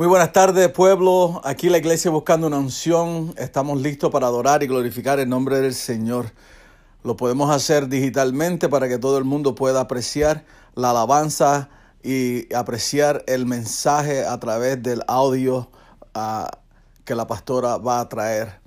Muy buenas tardes, pueblo. Aquí la iglesia buscando una unción. Estamos listos para adorar y glorificar el nombre del Señor. Lo podemos hacer digitalmente para que todo el mundo pueda apreciar la alabanza y apreciar el mensaje a través del audio uh, que la pastora va a traer.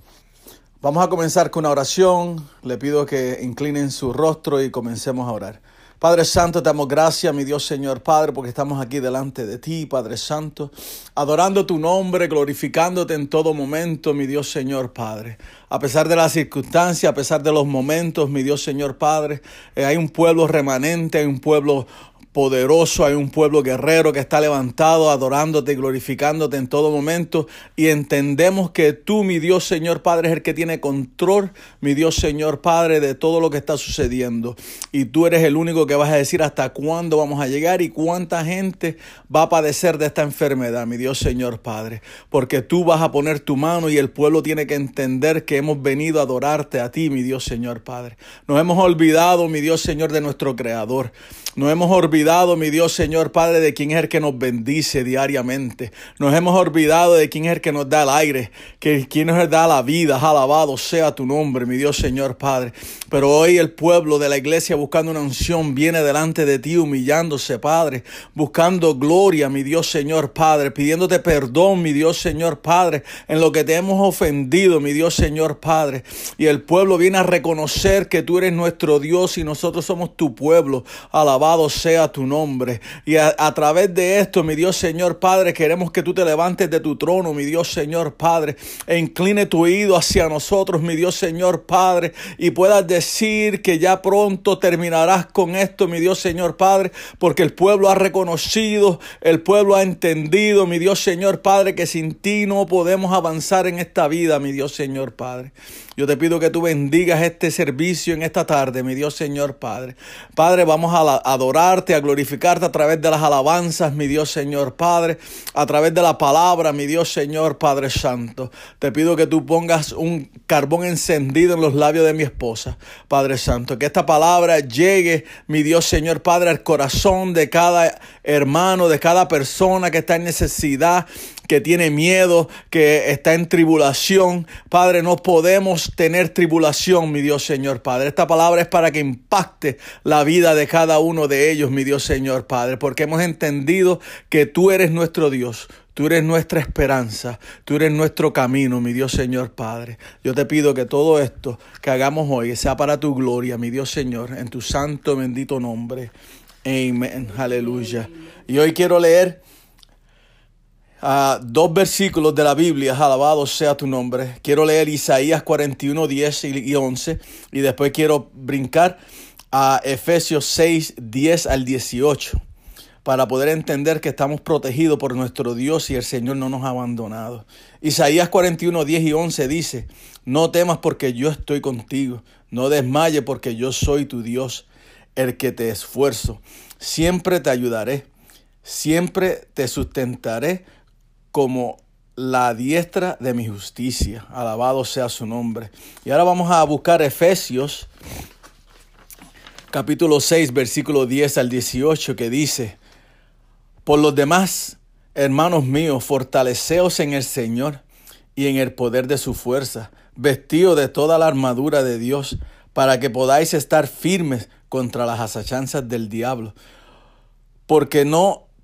Vamos a comenzar con una oración. Le pido que inclinen su rostro y comencemos a orar. Padre Santo, te damos gracias, mi Dios Señor Padre, porque estamos aquí delante de ti, Padre Santo, adorando tu nombre, glorificándote en todo momento, mi Dios Señor Padre. A pesar de las circunstancias, a pesar de los momentos, mi Dios Señor Padre, eh, hay un pueblo remanente, hay un pueblo poderoso, hay un pueblo guerrero que está levantado, adorándote y glorificándote en todo momento. Y entendemos que tú, mi Dios Señor Padre, es el que tiene control, mi Dios Señor Padre, de todo lo que está sucediendo. Y tú eres el único que vas a decir hasta cuándo vamos a llegar y cuánta gente va a padecer de esta enfermedad, mi Dios Señor Padre. Porque tú vas a poner tu mano y el pueblo tiene que entender que hemos venido a adorarte a ti, mi Dios Señor Padre. Nos hemos olvidado, mi Dios Señor, de nuestro Creador. Nos hemos olvidado, mi Dios Señor Padre, de quién es el que nos bendice diariamente. Nos hemos olvidado de quién es el que nos da el aire, que quién nos da la vida. Alabado sea tu nombre, mi Dios Señor Padre. Pero hoy el pueblo de la iglesia buscando una unción viene delante de ti humillándose, Padre, buscando gloria, mi Dios Señor Padre, pidiéndote perdón, mi Dios Señor Padre, en lo que te hemos ofendido, mi Dios Señor Padre. Y el pueblo viene a reconocer que tú eres nuestro Dios y nosotros somos tu pueblo. Alabado sea tu nombre. Y a, través de esto, mi Dios Señor Padre, queremos que tú te levantes de tu trono, mi Dios Señor Padre, e incline tu oído hacia nosotros, mi Dios Señor Padre, y puedas decir que ya pronto terminarás con esto, mi Dios Señor Padre, porque el pueblo ha reconocido, el pueblo ha entendido, mi Dios Señor Padre, que sin ti no podemos avanzar en esta vida, mi Dios Señor Padre. Yo te pido que tú bendigas este servicio en esta tarde, mi Dios Señor Padre. Padre, vamos a, adorarte, a glorificarte a través de las alabanzas, mi Dios Señor Padre, a través de la palabra, mi Dios Señor Padre Santo. Te pido que tú pongas un carbón encendido en los labios de mi esposa, Padre Santo. Que esta palabra llegue, mi Dios Señor Padre, al corazón de cada hermano, de cada persona que está en necesidad que tiene miedo, que está en tribulación. Padre, no podemos tener tribulación, mi Dios Señor Padre. Esta palabra es para que impacte la vida de cada uno de ellos, mi Dios Señor Padre, porque hemos entendido que tú eres nuestro Dios. Tú eres nuestra esperanza, tú eres nuestro camino, mi Dios Señor Padre. Yo te pido que todo esto que hagamos hoy sea para tu gloria, mi Dios Señor, en tu santo bendito nombre. Amén, aleluya. Y hoy quiero leer dos versículos de la Biblia, alabado sea tu nombre. Quiero leer Isaías 41, 10 y 11 y después quiero brincar a Efesios 6, 10 al 18 para poder entender que estamos protegidos por nuestro Dios y el Señor no nos ha abandonado. Isaías 41, 10 y 11 dice, no temas porque yo estoy contigo, no desmaye porque yo soy tu Dios, el que te esfuerzo, siempre te ayudaré, siempre te sustentaré como la diestra de mi justicia. Alabado sea su nombre. Y ahora vamos a buscar Efesios capítulo 6, versículo 10 al 18, que dice, por los demás, hermanos míos, fortaleceos en el Señor y en el poder de su fuerza, vestido de toda la armadura de Dios, para que podáis estar firmes contra las asachanzas del diablo. Porque no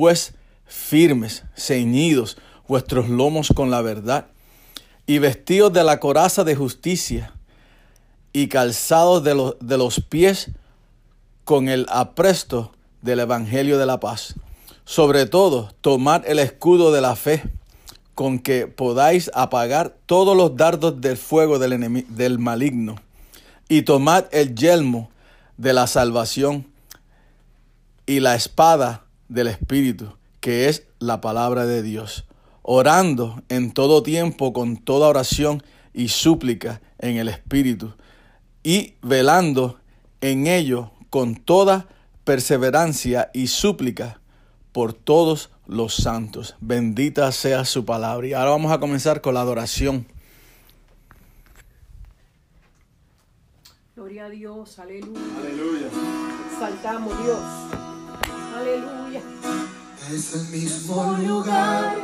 pues firmes, ceñidos vuestros lomos con la verdad, y vestidos de la coraza de justicia, y calzados de, los, de los pies con el apresto del Evangelio de la paz. Sobre todo, tomad el escudo de la fe, con que podáis apagar todos los dardos del fuego del, del maligno, y tomad el yelmo de la salvación y la espada del Espíritu, que es la palabra de Dios, orando en todo tiempo con toda oración y súplica en el Espíritu, y velando en ello con toda perseverancia y súplica por todos los santos. Bendita sea su palabra. Y ahora vamos a comenzar con la adoración. Gloria a Dios, aleluya. Aleluya. Saltamos Dios. Aleluya. Es el mismo lugar.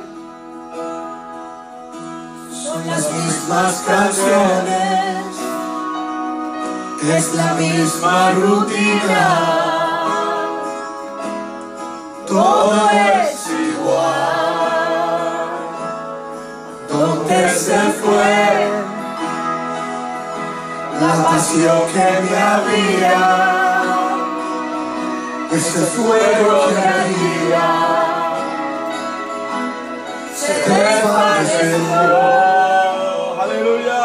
Son las mismas canciones. Es la misma rutina. Todo es igual. ¿Dónde se fue la pasión que me había? Questo fuego que arriba se desvaneció. Aleluya.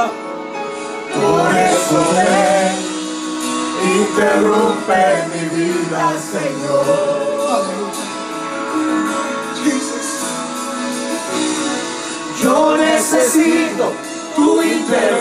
Por eso ven, interrumpe mi vida, Señor. Aleluya. Yo necesito tu interrupción.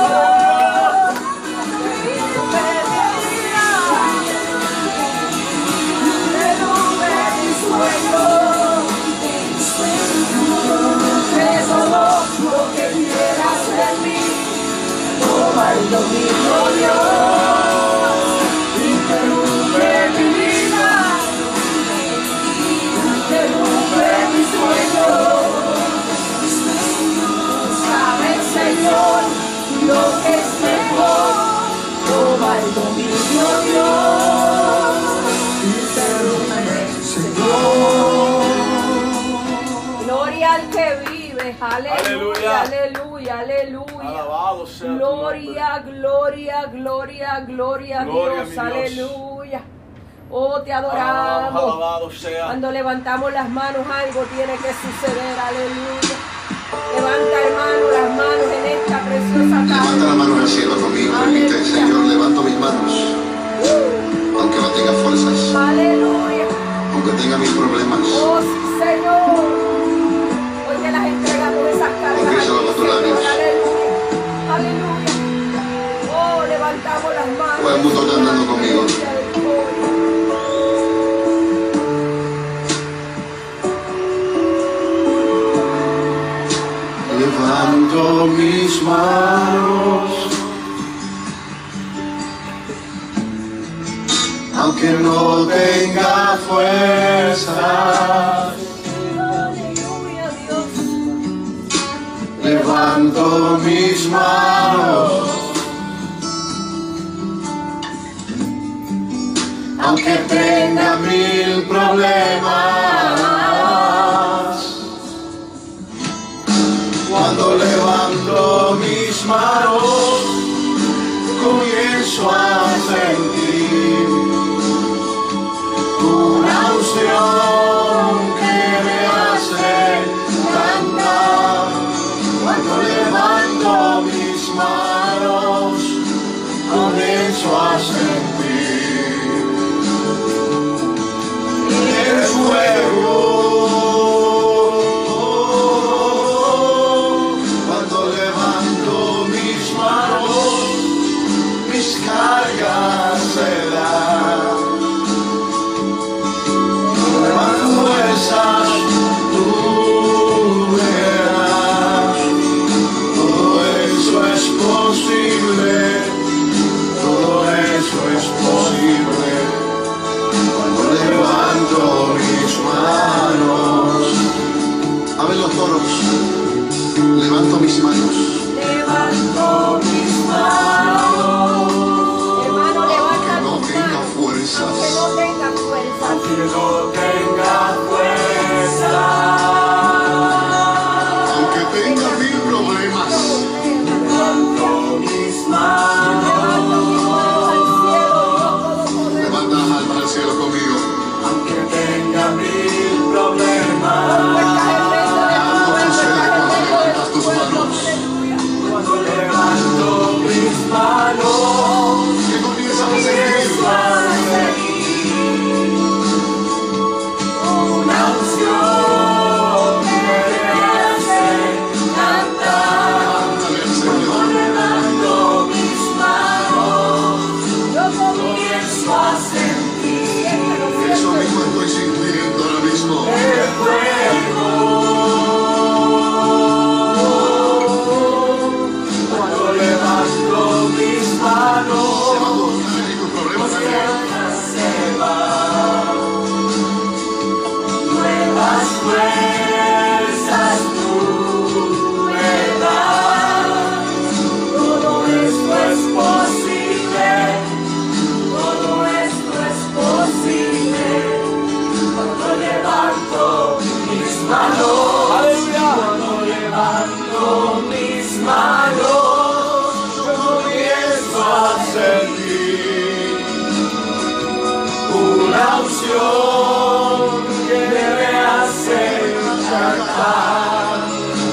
Aleluya, aleluya, aleluya. Alabado sea gloria, gloria, gloria, gloria, a Dios. Aleluya. Oh, te adoramos. Alabado, sea. Cuando levantamos las manos, algo tiene que suceder. Aleluya. Levanta, hermano, las manos en esta preciosa tarde. Levanta la mano al cielo conmigo. Permite, Señor, levanto mis manos. Uh. Aunque no tenga fuerzas. Aleluya. Aunque tenga mis problemas. Oh, sí, Señor. nuestros labios. Todo el mundo cantando conmigo. Levanto mis manos, aunque no tenga fuerza levanto mis manos, aunque tenga mil problemas. Cuando levanto mis manos, comienzo a hacer. mis manos.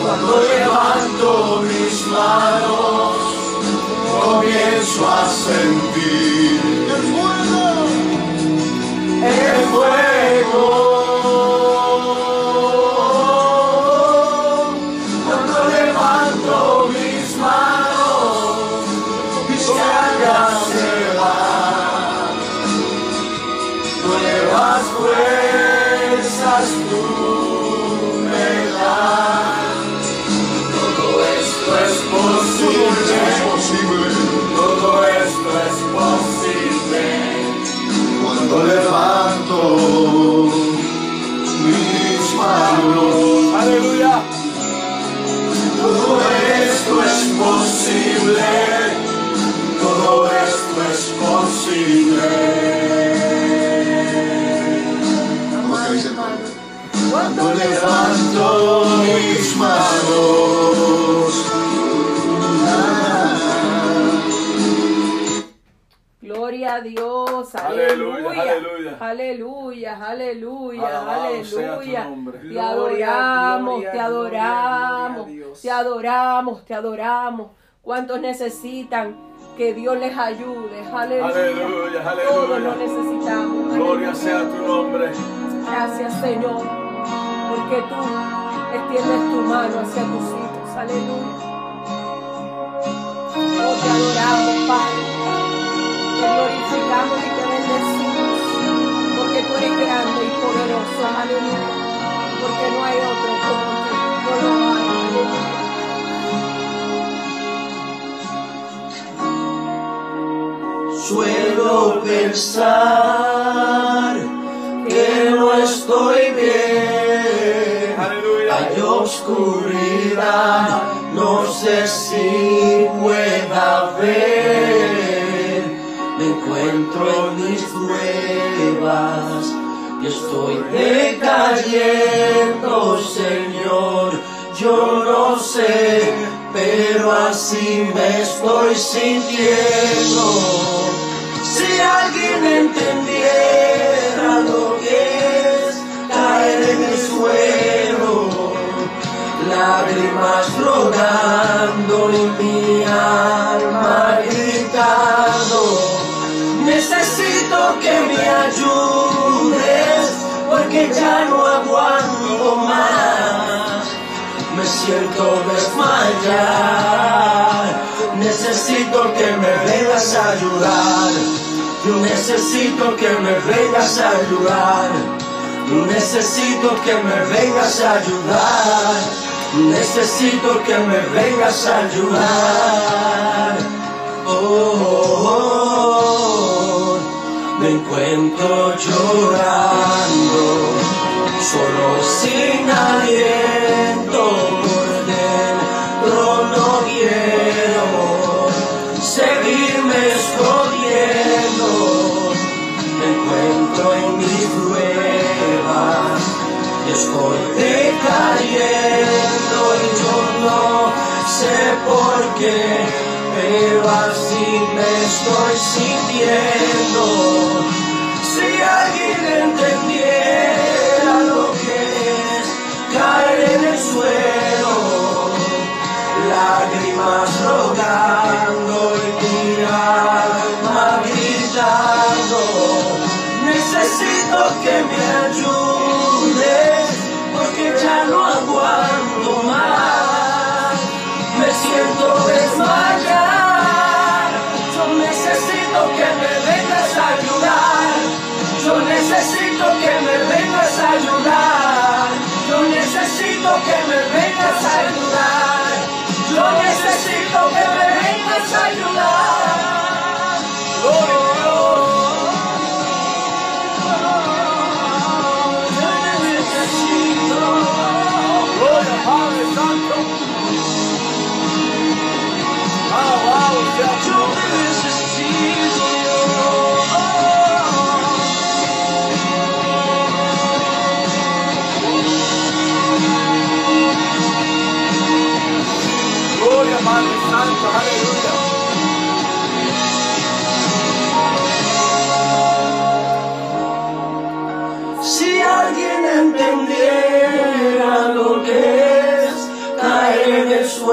cuando levanto mis manos, comienzo a sentir el fuego. El fuego. Aleluya. todo esto es posible. Todo esto es posible. Cuando levanto mis manos. Gloria a Dios, Aleluya, aleluya, aleluya. Aleluya, aleluya, Alabado. Te Gloria, adoramos, gloria, te adoramos, te adoramos, te adoramos. ¿Cuántos necesitan que Dios les ayude? Aleluya. Aleluya, aleluya. Todos lo necesitamos. Gloria sea tu nombre. Gracias, Señor, porque tú extiendes tu mano hacia tus hijos. Aleluya. Aleluya. Porque no hay otro como tú. No lo hay. Aleluya. Suelo pensar que no estoy bien. Aleluya. Hay oscuridad, no sé si pueda ver. Me encuentro en mis pruebas y estoy decayendo, Señor. Yo no sé, pero así me estoy sintiendo. Si alguien entendiera lo que es caer en el suelo, lágrimas rodando y mi alma gritando. Necesito que me ayudes ya no aguanto más. Me siento desmayar. Necesito que me vengas a ayudar. Yo necesito que me vengas a ayudar. Necesito que me vengas a ayudar. Necesito que me vengas a ayudar. Oh, oh, oh. Me encuentro llorando, solo sin aliento por dentro no quiero seguirme escondiendo. Me encuentro en mis pruebas y estoy decayendo y yo no sé por qué, pero así me estoy sintiendo. Y mi alma gritando. Necesito que me ayudes porque ya no aguanto más. Me siento desmayar. Yo necesito que me vengas a ayudar. Yo necesito que me vengas a ayudar. Yo necesito que me vengas a ayudar.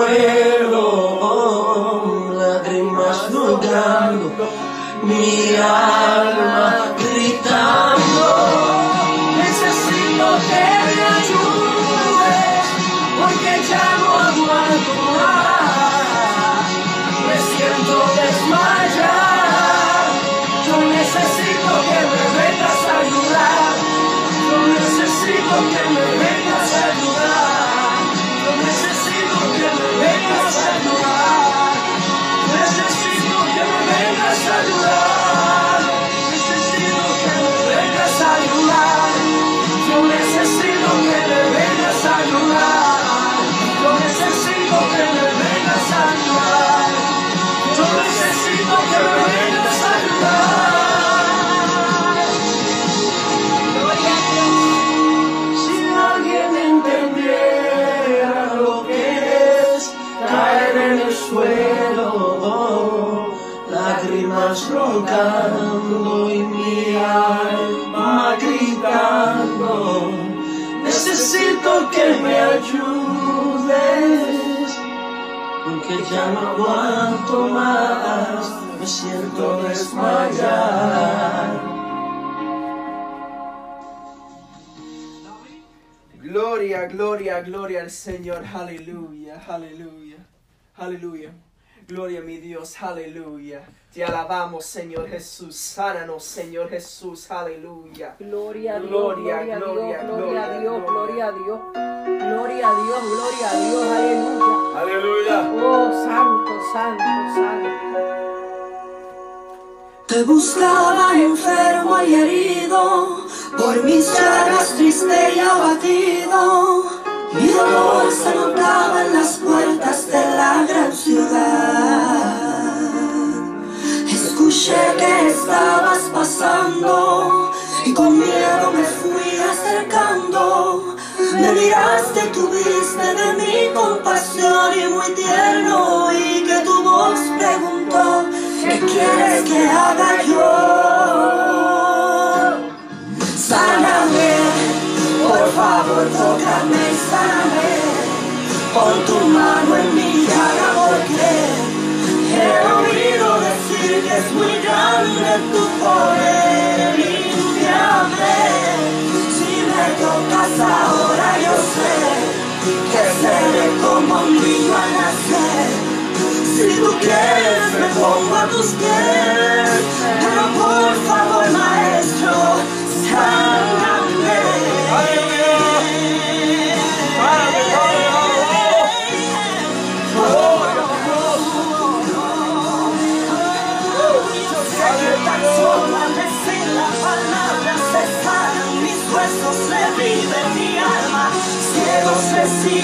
El suelo, lágrimas rodando, mi alma gritando, lágrimas roncando y mi alma gritando, necesito que me ayudes, porque ya no aguanto más, me siento desmayar. Gloria, gloria, gloria al Señor. Aleluya, aleluya, aleluya. Gloria a mi Dios, aleluya. Te alabamos, Señor Jesús. Sánanos, Señor Jesús, aleluya. Gloria a Dios, Gloria, gloria a Dios, gloria, gloria a Dios, gloria. gloria a Dios. Gloria a Dios, gloria a Dios, aleluya. Aleluya. Oh, santo, santo, santo. Te buscaba enfermo y herido, por mis llagas triste y abatido. Mi dolor se notaba en las puertas de la gran ciudad. Escuché que estabas pasando y con miedo me fui acercando. Me miraste, tuviste de mi compasión y muy tierno y que tu voz preguntó, ¿qué quieres que haga yo? Sáname, por favor, tócame. Pon tu mano en mi llaga porque he oído decir que es muy grande tu poder. Limpiame, si me tocas ahora yo sé que seré como un niño al nacer. Si tú quieres me pongo a tus pies, pero por favor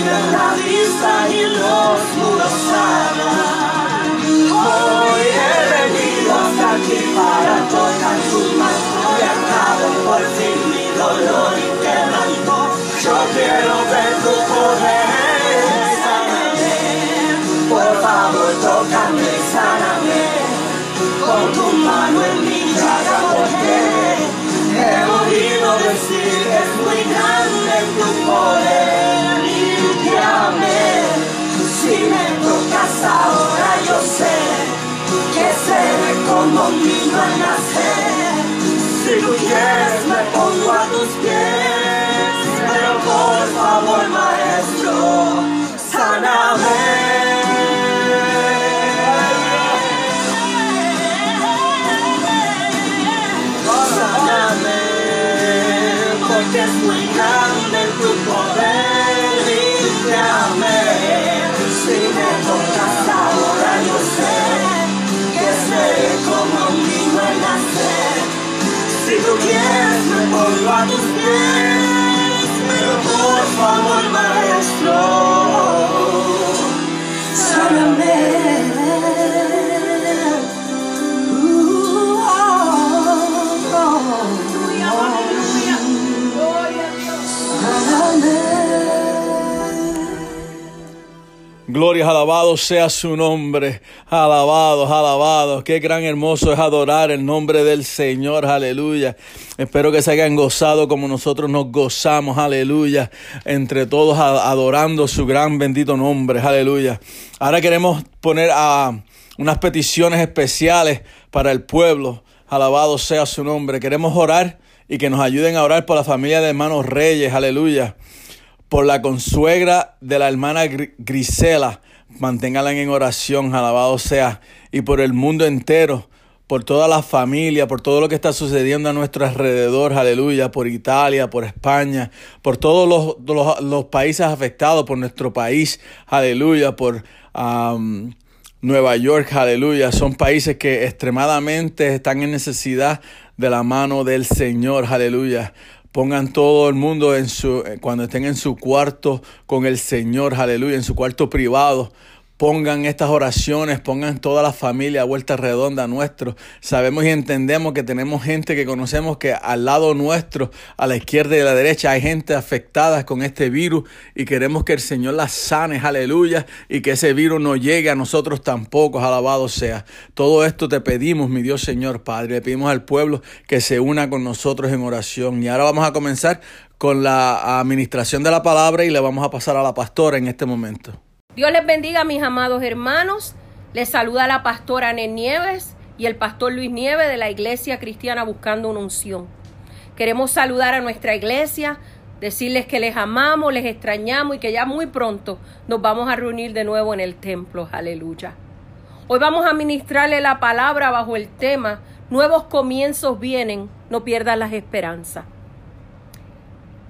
reciben la niño al nacer. Si tú quieres me pongo a tus pies, pero por favor maestro, sáname. Como un niño al nacer. Si tú quieres me pongo a tus pies, pero por favor maestro, Gloria Gloria, alabado sea su nombre. Alabado, alabado. Qué gran hermoso es adorar el nombre del Señor. Aleluya. Espero que se hayan gozado como nosotros nos gozamos. Aleluya. Entre todos adorando su gran bendito nombre. Aleluya. Ahora queremos poner a unas peticiones especiales para el pueblo. Alabado sea su nombre. Queremos orar y que nos ayuden a orar por la familia de hermanos Reyes. Aleluya por la consuegra de la hermana Gri- Grisela. Manténgala en oración, alabado sea. Y por el mundo entero, por toda la familia, por todo lo que está sucediendo a nuestro alrededor, aleluya, por Italia, por España, por todos los, los- los países afectados, por nuestro país, aleluya, por, am, Nueva York, aleluya. Son países que extremadamente están en necesidad de la mano del Señor, aleluya. Pongan todo el mundo en su, cuando estén en su cuarto con el Señor, aleluya, en su cuarto privado pongan estas oraciones, pongan toda la familia a vuelta redonda nuestro. Sabemos y entendemos que tenemos gente que conocemos que al lado nuestro, a la izquierda y a la derecha, hay gente afectada con este virus y queremos que el Señor las sane, aleluya, y que ese virus no llegue a nosotros tampoco, alabado sea. Todo esto te pedimos, mi Dios Señor Padre, le pedimos al pueblo que se una con nosotros en oración. Y ahora vamos a comenzar con la administración de la palabra y le vamos a pasar a la pastora en este momento. Dios les bendiga, mis amados hermanos. Les saluda la pastora Anel Nieves y el pastor Luis Nieves de la Iglesia Cristiana Buscando una Unción. Queremos saludar a nuestra iglesia, decirles que les amamos, les extrañamos y que ya muy pronto nos vamos a reunir de nuevo en el templo. Aleluya. Hoy vamos a ministrarle la palabra bajo el tema Nuevos comienzos vienen, no pierdan las esperanzas.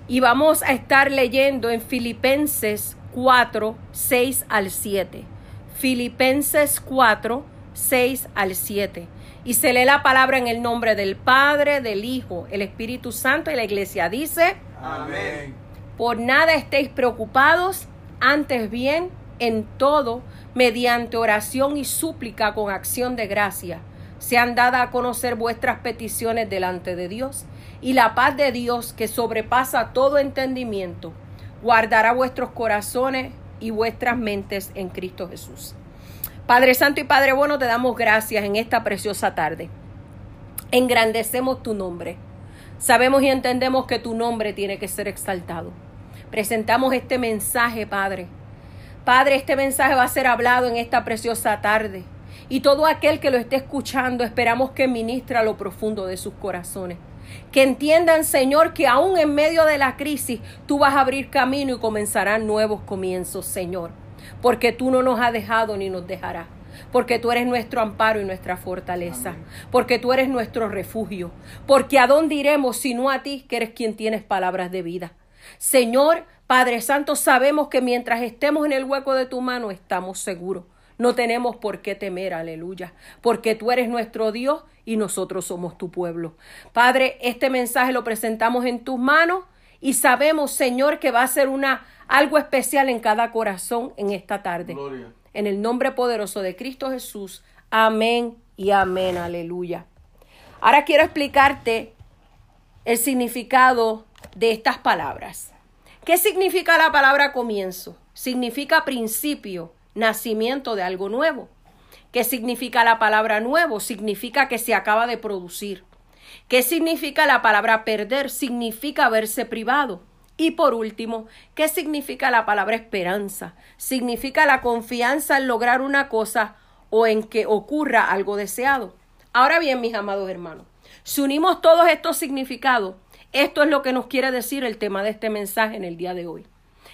Y vamos a estar leyendo en Filipenses 4, 6 al 7. Filipenses 4, 6 al 7. Y se lee la palabra en el nombre del Padre, del Hijo, el Espíritu Santo y la iglesia dice, Amén. Por nada estéis preocupados, antes bien, en todo, mediante oración y súplica con acción de gracia, sean dadas a conocer vuestras peticiones delante de Dios, y la paz de Dios, que sobrepasa todo entendimiento, guardará vuestros corazones y vuestras mentes en Cristo Jesús. Padre Santo y Padre Bueno, te damos gracias en esta preciosa tarde. Engrandecemos tu nombre. Sabemos y entendemos que tu nombre tiene que ser exaltado. Presentamos este mensaje, Padre. Padre, este mensaje va a ser hablado en esta preciosa tarde. Y todo aquel que lo esté escuchando, esperamos que ministra lo profundo de sus corazones. Que entiendan, Señor, que aún en medio de la crisis tú vas a abrir camino y comenzarán nuevos comienzos, Señor. Porque tú no nos has dejado ni nos dejarás. Porque tú eres nuestro amparo y nuestra fortaleza. Porque tú eres nuestro refugio. Porque a dónde iremos sino a ti, que eres quien tienes palabras de vida. Señor, Padre Santo, sabemos que mientras estemos en el hueco de tu mano estamos seguros. No tenemos por qué temer, aleluya, porque tú eres nuestro Dios y nosotros somos tu pueblo. Padre, este mensaje lo presentamos en tus manos y sabemos, Señor, que va a ser una algo especial en cada corazón en esta tarde. Gloria. En el nombre poderoso de Cristo Jesús. Amén y amén, aleluya. Ahora quiero explicarte el significado de estas palabras. ¿Qué significa la palabra comienzo? Significa principio, nacimiento de algo nuevo. ¿Qué significa la palabra nuevo? Significa que se acaba de producir. ¿Qué significa la palabra perder? Significa verse privado. Y por último, ¿qué significa la palabra esperanza? Significa la confianza en lograr una cosa o en que ocurra algo deseado. Ahora bien, mis amados hermanos, si unimos todos estos significados, esto es lo que nos quiere decir el tema de este mensaje en el día de hoy.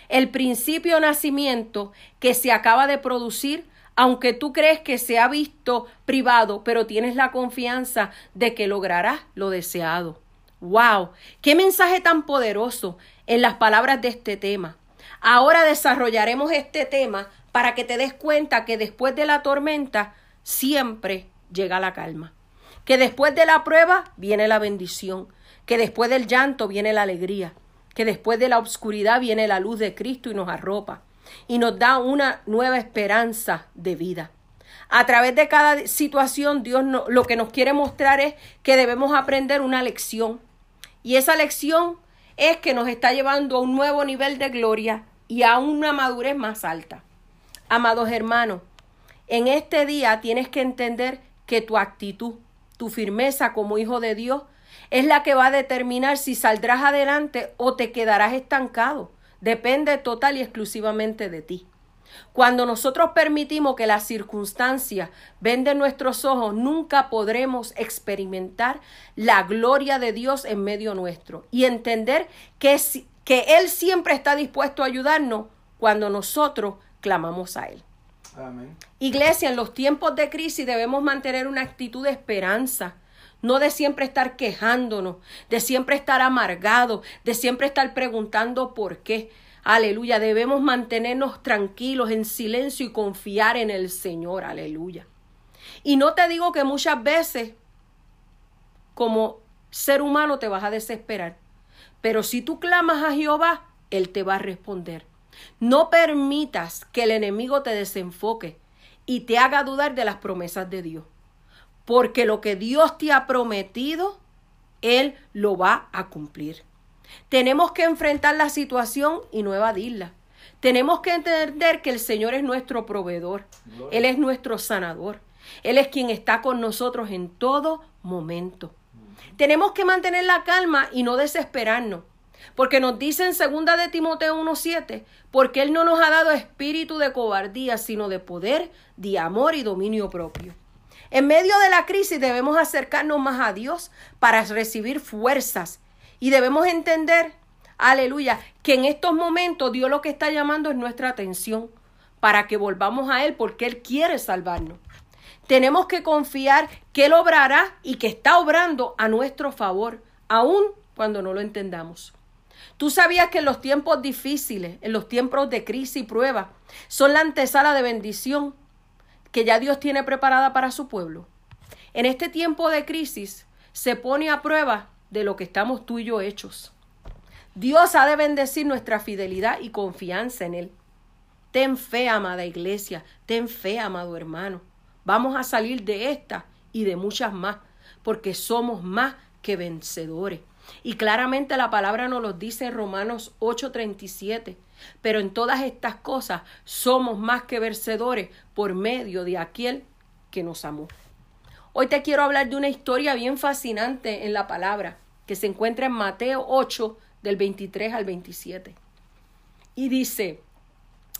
El principio nacimiento que se acaba de producir aunque tú crees que se ha visto privado, pero tienes la confianza de que lograrás lo deseado. ¡Wow! ¡Qué mensaje tan poderoso en las palabras de este tema! Ahora desarrollaremos este tema para que te des cuenta que después de la tormenta siempre llega la calma. Que después de la prueba viene la bendición. Que después del llanto viene la alegría. Que después de la oscuridad viene la luz de Cristo y nos arropa y nos da una nueva esperanza de vida. A través de cada situación, Dios lo que nos quiere mostrar es que debemos aprender una lección. Y esa lección es que nos está llevando a un nuevo nivel de gloria y a una madurez más alta. Amados hermanos, en este día tienes que entender que tu actitud, tu firmeza como hijo de Dios, es la que va a determinar si saldrás adelante o te quedarás estancado. Depende total y exclusivamente de ti. Cuando nosotros permitimos que las circunstancias venden nuestros ojos, nunca podremos experimentar la gloria de Dios en medio nuestro y entender que, que Él siempre está dispuesto a ayudarnos cuando nosotros clamamos a Él. Amén. Iglesia, en los tiempos de crisis debemos mantener una actitud de esperanza, no de siempre estar quejándonos, de siempre estar amargados, de siempre estar preguntando por qué. Aleluya, debemos mantenernos tranquilos en silencio y confiar en el Señor. Aleluya. Y no te digo que muchas veces como ser humano te vas a desesperar, pero si tú clamas a Jehová, Él te va a responder. No permitas que el enemigo te desenfoque y te haga dudar de las promesas de Dios, porque lo que Dios te ha prometido, Él lo va a cumplir. Tenemos que enfrentar la situación y no evadirla. Tenemos que entender que el Señor es nuestro proveedor, Él es nuestro sanador, Él es quien está con nosotros en todo momento. Tenemos que mantener la calma y no desesperarnos, porque nos dice en segunda de Timoteo 1:7, porque él no nos ha dado espíritu de cobardía, sino de poder, de amor y dominio propio. En medio de la crisis debemos acercarnos más a Dios para recibir fuerzas y debemos entender, aleluya, que en estos momentos Dios lo que está llamando es nuestra atención para que volvamos a Él porque Él quiere salvarnos. Tenemos que confiar que Él obrará y que está obrando a nuestro favor, aun cuando no lo entendamos. Tú sabías que en los tiempos difíciles, en los tiempos de crisis y prueba, son la antesala de bendición que ya Dios tiene preparada para su pueblo. En este tiempo de crisis se pone a prueba de lo que estamos tú y yo hechos. Dios ha de bendecir nuestra fidelidad y confianza en Él. Ten fe, amada iglesia, ten fe, amado hermano. Vamos a salir de esta y de muchas más, porque somos más que vencedores. Y claramente la palabra nos lo dice en Romanos 8:37. Pero en todas estas cosas somos más que vencedores por medio de aquel que nos amó. Hoy te quiero hablar de una historia bien fascinante en la palabra que se encuentra en Mateo 8 del 23 al 27. Y dice,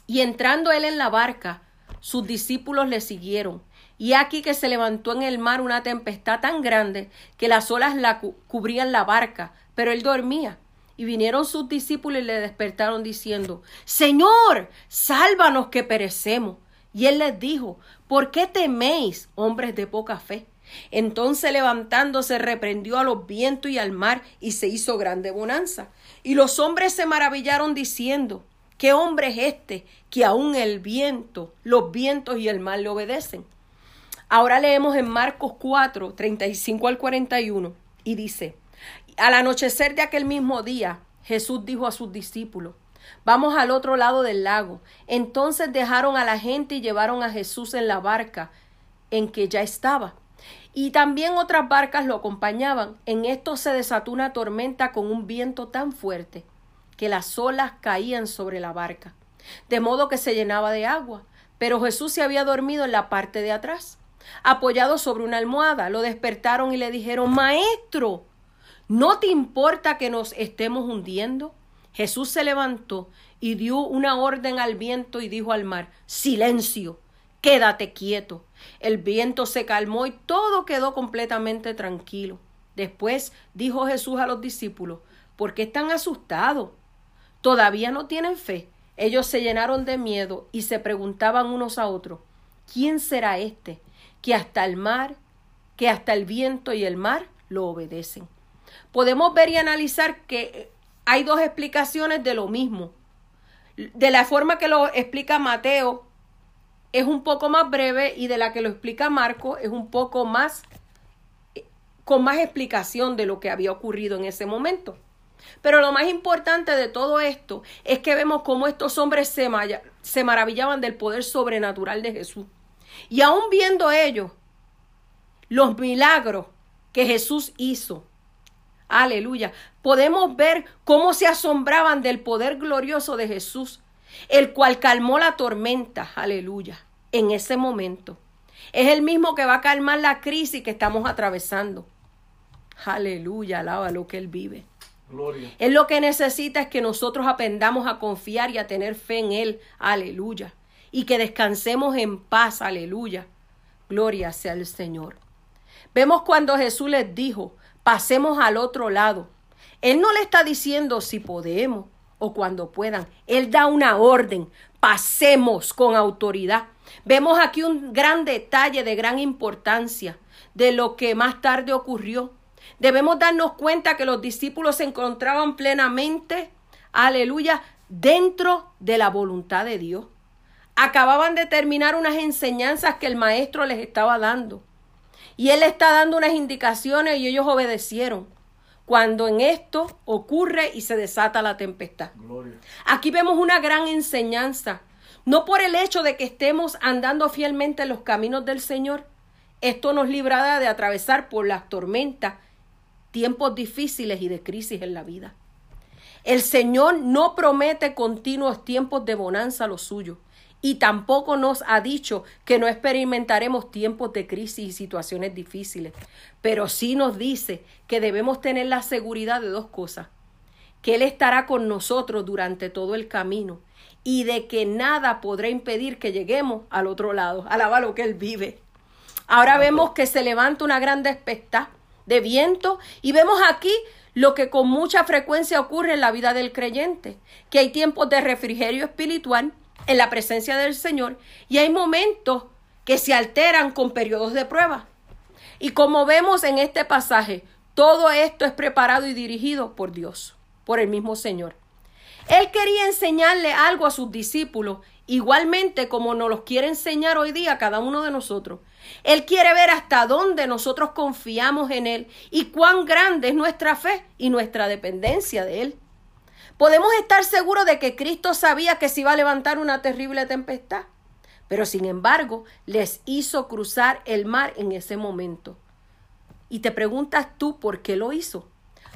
y entrando él en la barca, sus discípulos le siguieron. Y aquí que se levantó en el mar una tempestad tan grande que las olas la cubrían la barca, pero él dormía. Y vinieron sus discípulos y le despertaron diciendo, Señor, sálvanos que perecemos. Y él les dijo, ¿por qué teméis, hombres de poca fe? Entonces levantándose reprendió a los vientos y al mar y se hizo grande bonanza. Y los hombres se maravillaron diciendo, ¿qué hombre es este que aun el viento, los vientos y el mar le obedecen? Ahora leemos en Marcos 4, 35 al 41 y dice, al anochecer de aquel mismo día, Jesús dijo a sus discípulos, Vamos al otro lado del lago. Entonces dejaron a la gente y llevaron a Jesús en la barca en que ya estaba. Y también otras barcas lo acompañaban. En esto se desató una tormenta con un viento tan fuerte que las olas caían sobre la barca, de modo que se llenaba de agua. Pero Jesús se había dormido en la parte de atrás, apoyado sobre una almohada. Lo despertaron y le dijeron, Maestro, ¿no te importa que nos estemos hundiendo? Jesús se levantó y dio una orden al viento y dijo al mar, Silencio, quédate quieto. El viento se calmó y todo quedó completamente tranquilo. Después dijo Jesús a los discípulos, ¿por qué están asustados? ¿Todavía no tienen fe? Ellos se llenaron de miedo y se preguntaban unos a otros, ¿quién será este que hasta el mar, que hasta el viento y el mar lo obedecen? Podemos ver y analizar que hay dos explicaciones de lo mismo. De la forma que lo explica Mateo es un poco más breve y de la que lo explica Marco es un poco más con más explicación de lo que había ocurrido en ese momento. Pero lo más importante de todo esto es que vemos cómo estos hombres se, se maravillaban del poder sobrenatural de Jesús. Y aún viendo ellos los milagros que Jesús hizo, Aleluya. Podemos ver cómo se asombraban del poder glorioso de Jesús, el cual calmó la tormenta. Aleluya. En ese momento. Es el mismo que va a calmar la crisis que estamos atravesando. Aleluya, alaba lo que Él vive. Gloria. Él lo que necesita es que nosotros aprendamos a confiar y a tener fe en Él. Aleluya. Y que descansemos en paz. Aleluya. Gloria sea el Señor. Vemos cuando Jesús les dijo, pasemos al otro lado. Él no le está diciendo si podemos o cuando puedan. Él da una orden. Pasemos con autoridad. Vemos aquí un gran detalle de gran importancia de lo que más tarde ocurrió. Debemos darnos cuenta que los discípulos se encontraban plenamente, aleluya, dentro de la voluntad de Dios. Acababan de terminar unas enseñanzas que el maestro les estaba dando. Y él está dando unas indicaciones y ellos obedecieron. Cuando en esto ocurre y se desata la tempestad. Aquí vemos una gran enseñanza. No por el hecho de que estemos andando fielmente en los caminos del Señor. Esto nos librará de atravesar por las tormentas, tiempos difíciles y de crisis en la vida. El Señor no promete continuos tiempos de bonanza a los suyos y tampoco nos ha dicho que no experimentaremos tiempos de crisis y situaciones difíciles, pero sí nos dice que debemos tener la seguridad de dos cosas, que Él estará con nosotros durante todo el camino. Y de que nada podrá impedir que lleguemos al otro lado, alaba lo que Él vive. Ahora vemos que se levanta una gran despesta de viento. Y vemos aquí lo que con mucha frecuencia ocurre en la vida del creyente, que hay tiempos de refrigerio espiritual en la presencia del Señor y hay momentos que se alteran con periodos de prueba. Y como vemos en este pasaje, todo esto es preparado y dirigido por Dios, por el mismo Señor. Él quería enseñarle algo a sus discípulos, igualmente como nos los quiere enseñar hoy día cada uno de nosotros. Él quiere ver hasta dónde nosotros confiamos en Él y cuán grande es nuestra fe y nuestra dependencia de Él. Podemos estar seguros de que Cristo sabía que se iba a levantar una terrible tempestad, pero sin embargo les hizo cruzar el mar en ese momento. Y te preguntas tú por qué lo hizo.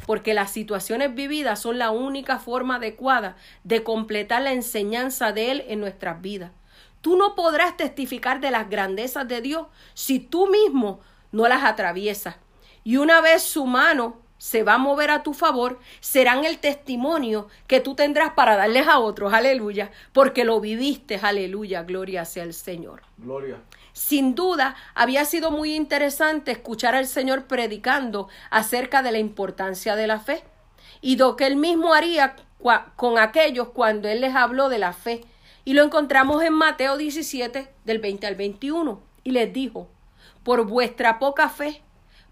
Porque las situaciones vividas son la única forma adecuada de completar la enseñanza de Él en nuestras vidas. Tú no podrás testificar de las grandezas de Dios si tú mismo no las atraviesas. Y una vez su mano se va a mover a tu favor, serán el testimonio que tú tendrás para darles a otros, aleluya, porque lo viviste, aleluya, gloria sea el Señor. Gloria. Sin duda, había sido muy interesante escuchar al Señor predicando acerca de la importancia de la fe y lo que él mismo haría con aquellos cuando él les habló de la fe y lo encontramos en Mateo 17, del 20 al 21. Y les dijo, por vuestra poca fe,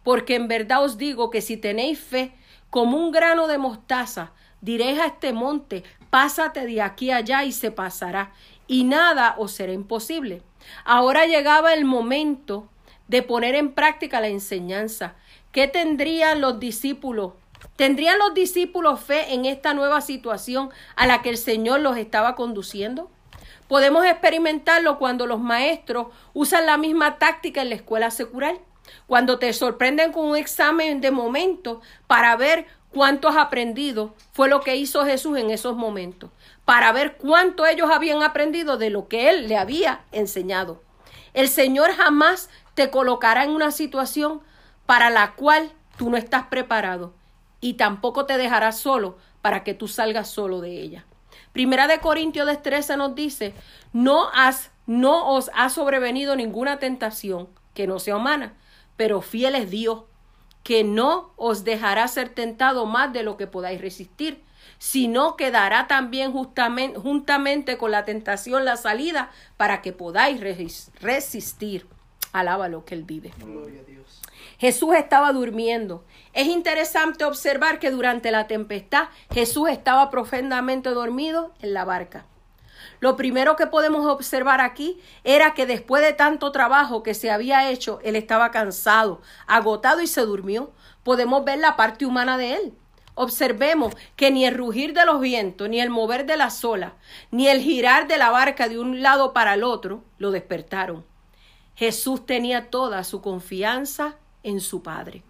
porque en verdad os digo que si tenéis fe como un grano de mostaza, diréis a este monte, pásate de aquí allá y se pasará, y nada os será imposible. Ahora llegaba el momento de poner en práctica la enseñanza. ¿Qué tendrían los discípulos? ¿Tendrían los discípulos fe en esta nueva situación a la que el Señor los estaba conduciendo? Podemos experimentarlo cuando los maestros usan la misma táctica en la escuela secular, cuando te sorprenden con un examen de momento para ver cuánto has aprendido, fue lo que hizo Jesús en esos momentos, para ver cuánto ellos habían aprendido de lo que Él le había enseñado. El Señor jamás te colocará en una situación para la cual tú no estás preparado y tampoco te dejará solo para que tú salgas solo de ella. Primera de Corintios 13 nos dice, no, has, no os ha sobrevenido ninguna tentación que no sea humana, pero fiel es Dios, que no os dejará ser tentado más de lo que podáis resistir, sino que dará también justamente, juntamente con la tentación la salida para que podáis resistir. Alaba lo que Él vive. Gloria a Dios. Jesús estaba durmiendo. Es interesante observar que durante la tempestad Jesús estaba profundamente dormido en la barca. Lo primero que podemos observar aquí era que después de tanto trabajo que se había hecho, él estaba cansado, agotado y se durmió. Podemos ver la parte humana de él. Observemos que ni el rugir de los vientos, ni el mover de las olas, ni el girar de la barca de un lado para el otro lo despertaron. Jesús tenía toda su confianza en su Padre.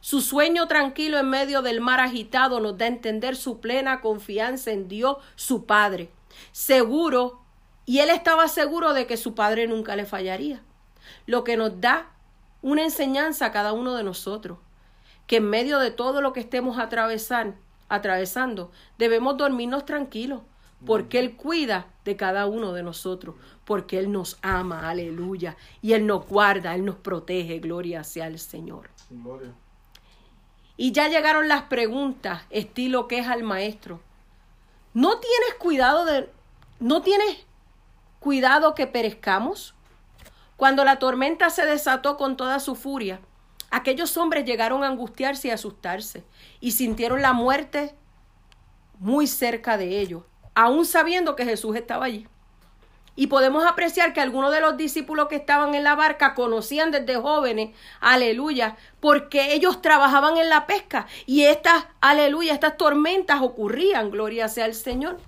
Su sueño tranquilo en medio del mar agitado nos da a entender su plena confianza en Dios, su Padre. Seguro, y él estaba seguro de que su Padre nunca le fallaría. Lo que nos da una enseñanza a cada uno de nosotros, que en medio de todo lo que estemos atravesando, debemos dormirnos tranquilos, porque Él cuida de cada uno de nosotros, porque Él nos ama, aleluya, y Él nos guarda, Él nos protege, gloria sea el Señor. Y ya llegaron las preguntas, estilo que es al maestro. ¿No tienes cuidado de, no tienes cuidado que perezcamos? Cuando la tormenta se desató con toda su furia, aquellos hombres llegaron a angustiarse y asustarse y sintieron la muerte muy cerca de ellos. aún sabiendo que Jesús estaba allí. Y podemos apreciar que algunos de los discípulos que estaban en la barca conocían desde jóvenes, aleluya, porque ellos trabajaban en la pesca y estas, aleluya, estas tormentas ocurrían, gloria sea al Señor.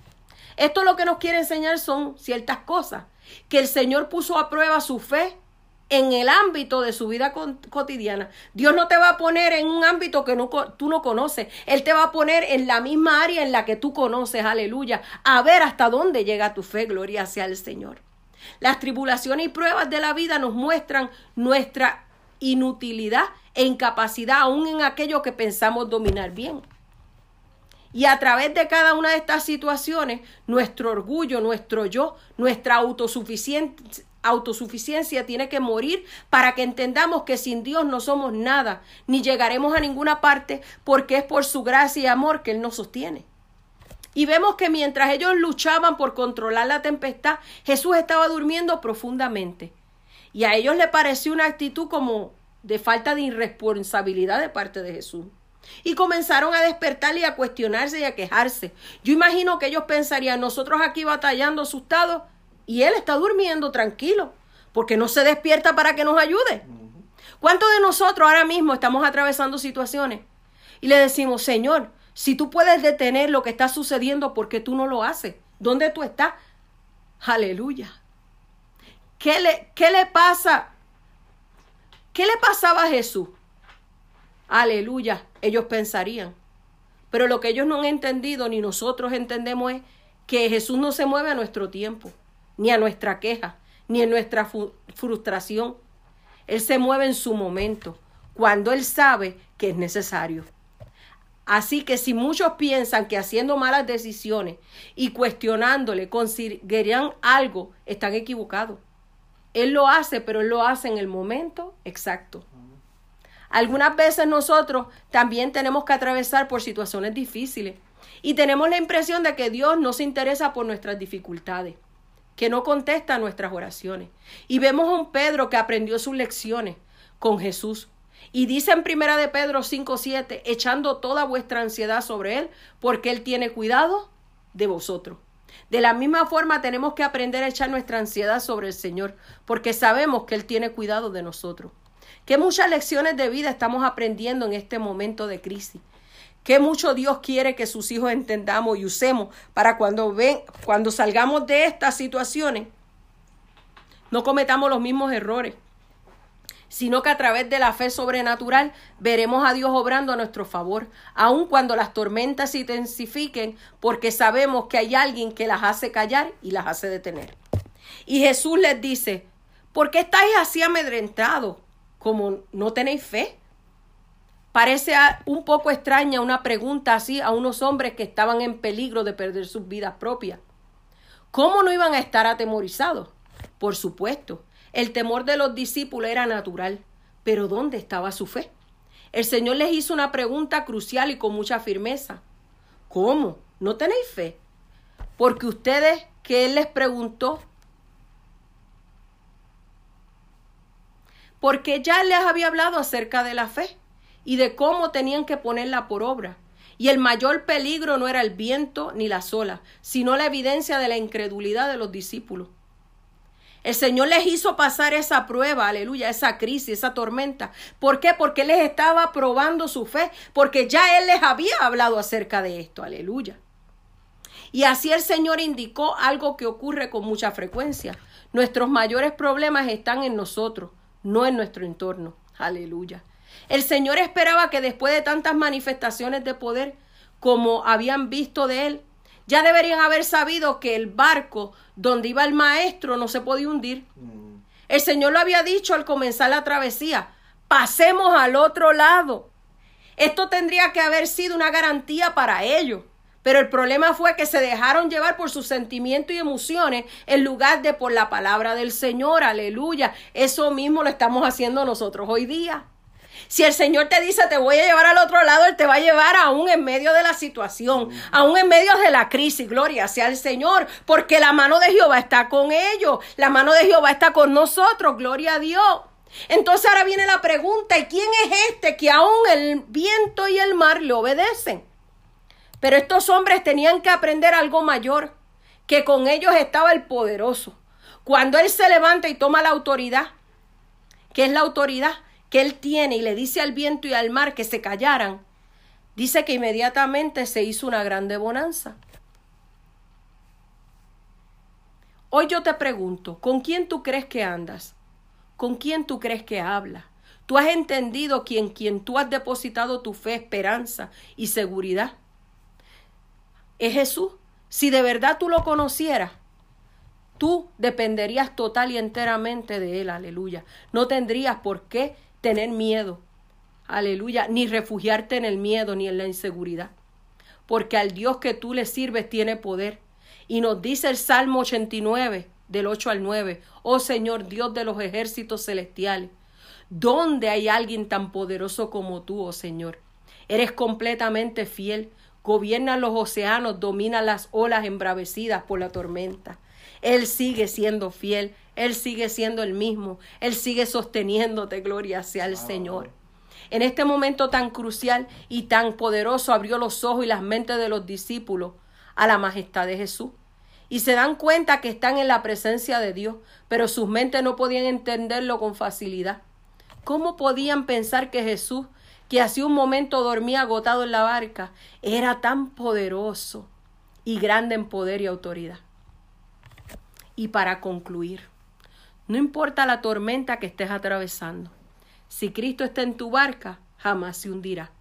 Esto lo que nos quiere enseñar son ciertas cosas, que el Señor puso a prueba su fe en el ámbito de su vida cotidiana. Dios no te va a poner en un ámbito que no, tú no conoces. Él te va a poner en la misma área en la que tú conoces, aleluya, a ver hasta dónde llega tu fe, gloria sea al Señor. Las tribulaciones y pruebas de la vida nos muestran nuestra inutilidad e incapacidad aún en aquello que pensamos dominar bien. Y a través de cada una de estas situaciones, nuestro orgullo, nuestro yo, nuestra autosuficiencia, autosuficiencia tiene que morir para que entendamos que sin Dios no somos nada, ni llegaremos a ninguna parte, porque es por su gracia y amor que Él nos sostiene. Y vemos que mientras ellos luchaban por controlar la tempestad, Jesús estaba durmiendo profundamente. Y a ellos le pareció una actitud como de falta de irresponsabilidad de parte de Jesús. Y comenzaron a despertar y a cuestionarse y a quejarse. Yo imagino que ellos pensarían, nosotros aquí batallando asustados, y él está durmiendo tranquilo, porque no se despierta para que nos ayude. ¿Cuántos de nosotros ahora mismo estamos atravesando situaciones y le decimos, Señor, si tú puedes detener lo que está sucediendo, ¿por qué tú no lo haces? ¿Dónde tú estás? Aleluya. ¿Qué le, qué le pasa? ¿Qué le pasaba a Jesús? Aleluya, ellos pensarían. Pero lo que ellos no han entendido, ni nosotros entendemos, es que Jesús no se mueve a nuestro tiempo ni a nuestra queja, ni en nuestra frustración. Él se mueve en su momento, cuando Él sabe que es necesario. Así que si muchos piensan que haciendo malas decisiones y cuestionándole conseguirían algo, están equivocados. Él lo hace, pero Él lo hace en el momento exacto. Algunas veces nosotros también tenemos que atravesar por situaciones difíciles y tenemos la impresión de que Dios no se interesa por nuestras dificultades que no contesta nuestras oraciones. Y vemos a un Pedro que aprendió sus lecciones con Jesús. Y dice en primera de Pedro 5:7, echando toda vuestra ansiedad sobre él, porque él tiene cuidado de vosotros. De la misma forma tenemos que aprender a echar nuestra ansiedad sobre el Señor, porque sabemos que él tiene cuidado de nosotros. Qué muchas lecciones de vida estamos aprendiendo en este momento de crisis. Qué mucho Dios quiere que sus hijos entendamos y usemos para cuando ven, cuando salgamos de estas situaciones, no cometamos los mismos errores, sino que a través de la fe sobrenatural veremos a Dios obrando a nuestro favor, aun cuando las tormentas se intensifiquen, porque sabemos que hay alguien que las hace callar y las hace detener. Y Jesús les dice, ¿por qué estáis así amedrentados? Como no tenéis fe. Parece un poco extraña una pregunta así a unos hombres que estaban en peligro de perder sus vidas propias. ¿Cómo no iban a estar atemorizados? Por supuesto, el temor de los discípulos era natural, pero ¿dónde estaba su fe? El Señor les hizo una pregunta crucial y con mucha firmeza. ¿Cómo? ¿No tenéis fe? Porque ustedes que Él les preguntó, porque ya les había hablado acerca de la fe y de cómo tenían que ponerla por obra. Y el mayor peligro no era el viento ni la sola, sino la evidencia de la incredulidad de los discípulos. El Señor les hizo pasar esa prueba, aleluya, esa crisis, esa tormenta. ¿Por qué? Porque les estaba probando su fe, porque ya Él les había hablado acerca de esto, aleluya. Y así el Señor indicó algo que ocurre con mucha frecuencia. Nuestros mayores problemas están en nosotros, no en nuestro entorno, aleluya. El Señor esperaba que después de tantas manifestaciones de poder como habían visto de él, ya deberían haber sabido que el barco donde iba el maestro no se podía hundir. Mm. El Señor lo había dicho al comenzar la travesía, pasemos al otro lado. Esto tendría que haber sido una garantía para ellos. Pero el problema fue que se dejaron llevar por sus sentimientos y emociones en lugar de por la palabra del Señor. Aleluya. Eso mismo lo estamos haciendo nosotros hoy día. Si el Señor te dice te voy a llevar al otro lado, Él te va a llevar aún en medio de la situación, aún en medio de la crisis. Gloria sea el Señor, porque la mano de Jehová está con ellos, la mano de Jehová está con nosotros. Gloria a Dios. Entonces ahora viene la pregunta, ¿y quién es este que aún el viento y el mar le obedecen? Pero estos hombres tenían que aprender algo mayor. que con ellos estaba el poderoso. Cuando Él se levanta y toma la autoridad, que es la autoridad que Él tiene y le dice al viento y al mar que se callaran, dice que inmediatamente se hizo una grande bonanza. Hoy yo te pregunto, ¿con quién tú crees que andas? ¿Con quién tú crees que hablas? ¿Tú has entendido quién quien tú has depositado tu fe, esperanza y seguridad? Es Jesús. Si de verdad tú lo conocieras, tú dependerías total y enteramente de Él, aleluya. No tendrías por qué tener miedo, aleluya, ni refugiarte en el miedo ni en la inseguridad, porque al Dios que tú le sirves tiene poder. Y nos dice el Salmo 89, del 8 al 9, oh Señor Dios de los ejércitos celestiales, ¿dónde hay alguien tan poderoso como tú, oh Señor? Eres completamente fiel, gobiernas los océanos, domina las olas embravecidas por la tormenta. Él sigue siendo fiel, Él sigue siendo el mismo, Él sigue sosteniéndote, gloria sea el Señor. En este momento tan crucial y tan poderoso abrió los ojos y las mentes de los discípulos a la majestad de Jesús y se dan cuenta que están en la presencia de Dios, pero sus mentes no podían entenderlo con facilidad. ¿Cómo podían pensar que Jesús, que hacía un momento dormía agotado en la barca, era tan poderoso y grande en poder y autoridad? Y para concluir, no importa la tormenta que estés atravesando, si Cristo está en tu barca, jamás se hundirá.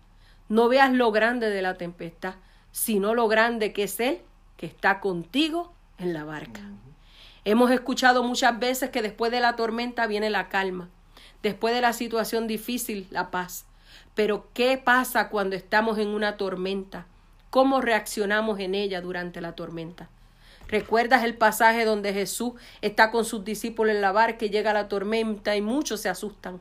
No veas lo grande de la tempestad, sino lo grande que es Él que está contigo en la barca. Hemos escuchado muchas veces que después de la tormenta viene la calma, después de la situación difícil, la paz. Pero ¿qué pasa cuando estamos en una tormenta? ¿Cómo reaccionamos en ella durante la tormenta? ¿Recuerdas el pasaje donde Jesús está con sus discípulos en la barca y llega la tormenta y muchos se asustan?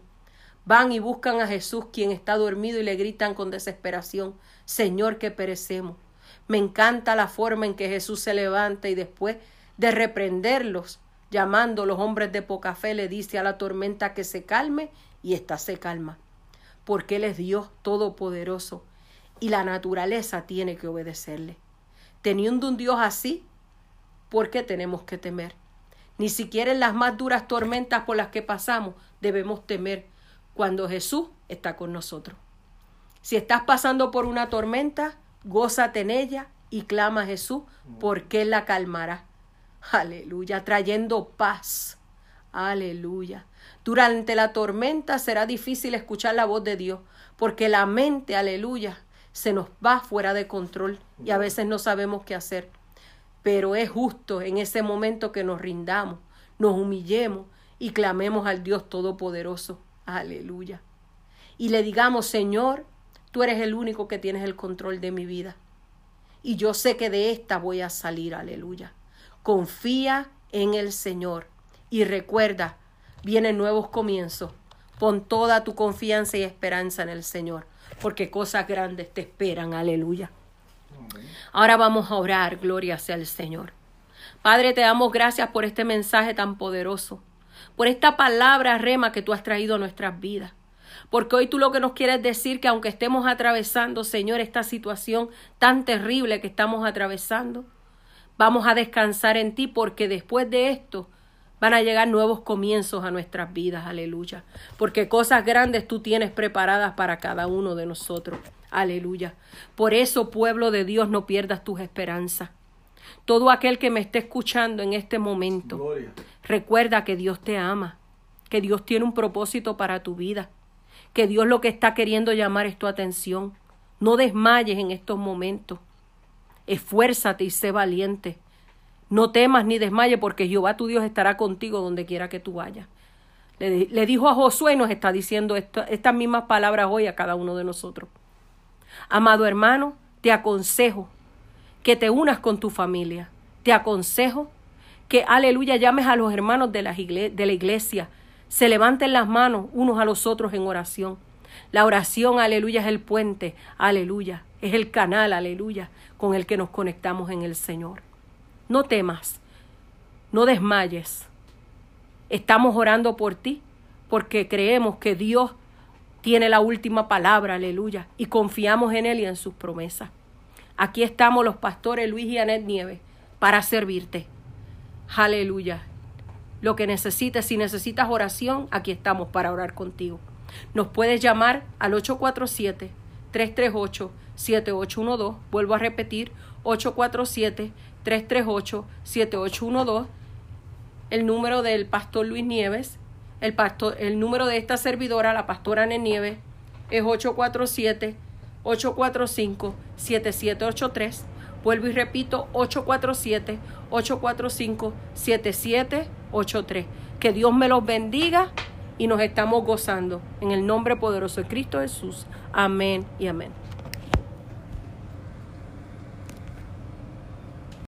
Van y buscan a Jesús quien está dormido y le gritan con desesperación, Señor, que perecemos. Me encanta la forma en que Jesús se levanta y después de reprenderlos, llamando a los hombres de poca fe, le dice a la tormenta que se calme y ésta se calma. Porque Él es Dios todopoderoso y la naturaleza tiene que obedecerle. Teniendo un Dios así, ¿por qué tenemos que temer? Ni siquiera en las más duras tormentas por las que pasamos debemos temer cuando Jesús está con nosotros. Si estás pasando por una tormenta, gózate en ella y clama a Jesús porque Él la calmará. Aleluya, trayendo paz. Aleluya. Durante la tormenta será difícil escuchar la voz de Dios porque la mente, aleluya, se nos va fuera de control y a veces no sabemos qué hacer. Pero es justo en ese momento que nos rindamos, nos humillemos y clamemos al Dios Todopoderoso. Aleluya. Y le digamos, Señor, Tú eres el único que tienes el control de mi vida. Y yo sé que de esta voy a salir, aleluya. Confía en el Señor y recuerda, vienen nuevos comienzos. Pon toda tu confianza y esperanza en el Señor, porque cosas grandes te esperan, aleluya. Ahora vamos a orar, gloria sea el Señor. Padre, te damos gracias por este mensaje tan poderoso, por esta palabra rema que tú has traído a nuestras vidas. Porque hoy tú lo que nos quieres decir que aunque estemos atravesando, Señor, esta situación tan terrible que estamos atravesando, vamos a descansar en ti porque después de esto van a llegar nuevos comienzos a nuestras vidas, aleluya. Porque cosas grandes tú tienes preparadas para cada uno de nosotros, aleluya. Por eso, pueblo de Dios, no pierdas tus esperanzas. Todo aquel que me esté escuchando en este momento, recuerda que Dios te ama, que Dios tiene un propósito para tu vida que Dios lo que está queriendo llamar es tu atención. No desmayes en estos momentos. Esfuérzate y sé valiente. No temas ni desmayes porque Jehová tu Dios estará contigo donde quiera que tú vayas. Le, dijo a Josué y nos está diciendo estas mismas palabras hoy a cada uno de nosotros. Amado hermano, te aconsejo que te unas con tu familia. Te aconsejo que, aleluya, llames a los hermanos de la, de la iglesia se levanten las manos unos a los otros en oración. La oración, aleluya, es el puente, aleluya, es el canal, aleluya, con el que nos conectamos en el Señor. No temas, no desmayes. Estamos orando por ti porque creemos que Dios tiene la última palabra, aleluya, y confiamos en Él y en sus promesas. Aquí estamos los pastores Luis y Anet Nieves, para servirte. Aleluya. Lo que necesites, si necesitas oración, aquí estamos para orar contigo. Nos puedes llamar al 847-338-7812. Vuelvo a repetir, 847-338-7812. El número del pastor Luis Nieves. El, pastor, el número de esta servidora, la pastora Ana Nieves, es 847-845-7783. Vuelvo y repito, 847-845-7783. Que Dios me los bendiga y nos estamos gozando. En el nombre poderoso de Cristo Jesús. Amén y amén.